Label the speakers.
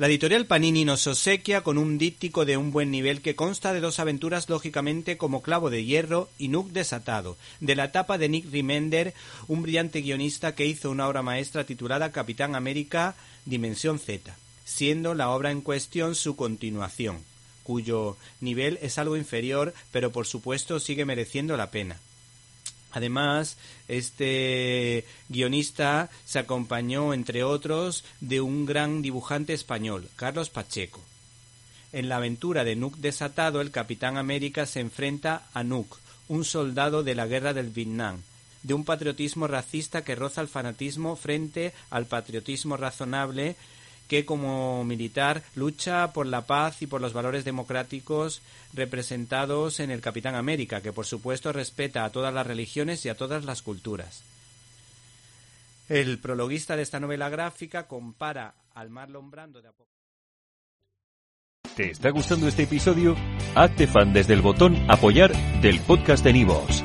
Speaker 1: La editorial Panini nos obsequia con un díptico de un buen nivel que consta de dos aventuras lógicamente como Clavo de Hierro y Nook Desatado, de la etapa de Nick Remender, un brillante guionista que hizo una obra maestra titulada Capitán América Dimensión Z, siendo la obra en cuestión su continuación, cuyo nivel es algo inferior, pero por supuesto sigue mereciendo la pena. Además, este guionista se acompañó, entre otros, de un gran dibujante español, Carlos Pacheco. En la aventura de Nuke desatado, el Capitán América se enfrenta a Nuke, un soldado de la guerra del Vietnam, de un patriotismo racista que roza el fanatismo frente al patriotismo razonable que como militar lucha por la paz y por los valores democráticos representados en el Capitán América, que por supuesto respeta a todas las religiones y a todas las culturas. El prologuista de esta novela gráfica compara al Marlon Brando de
Speaker 2: ¿Te está gustando este episodio? Hazte fan desde el botón apoyar del podcast de Nivos.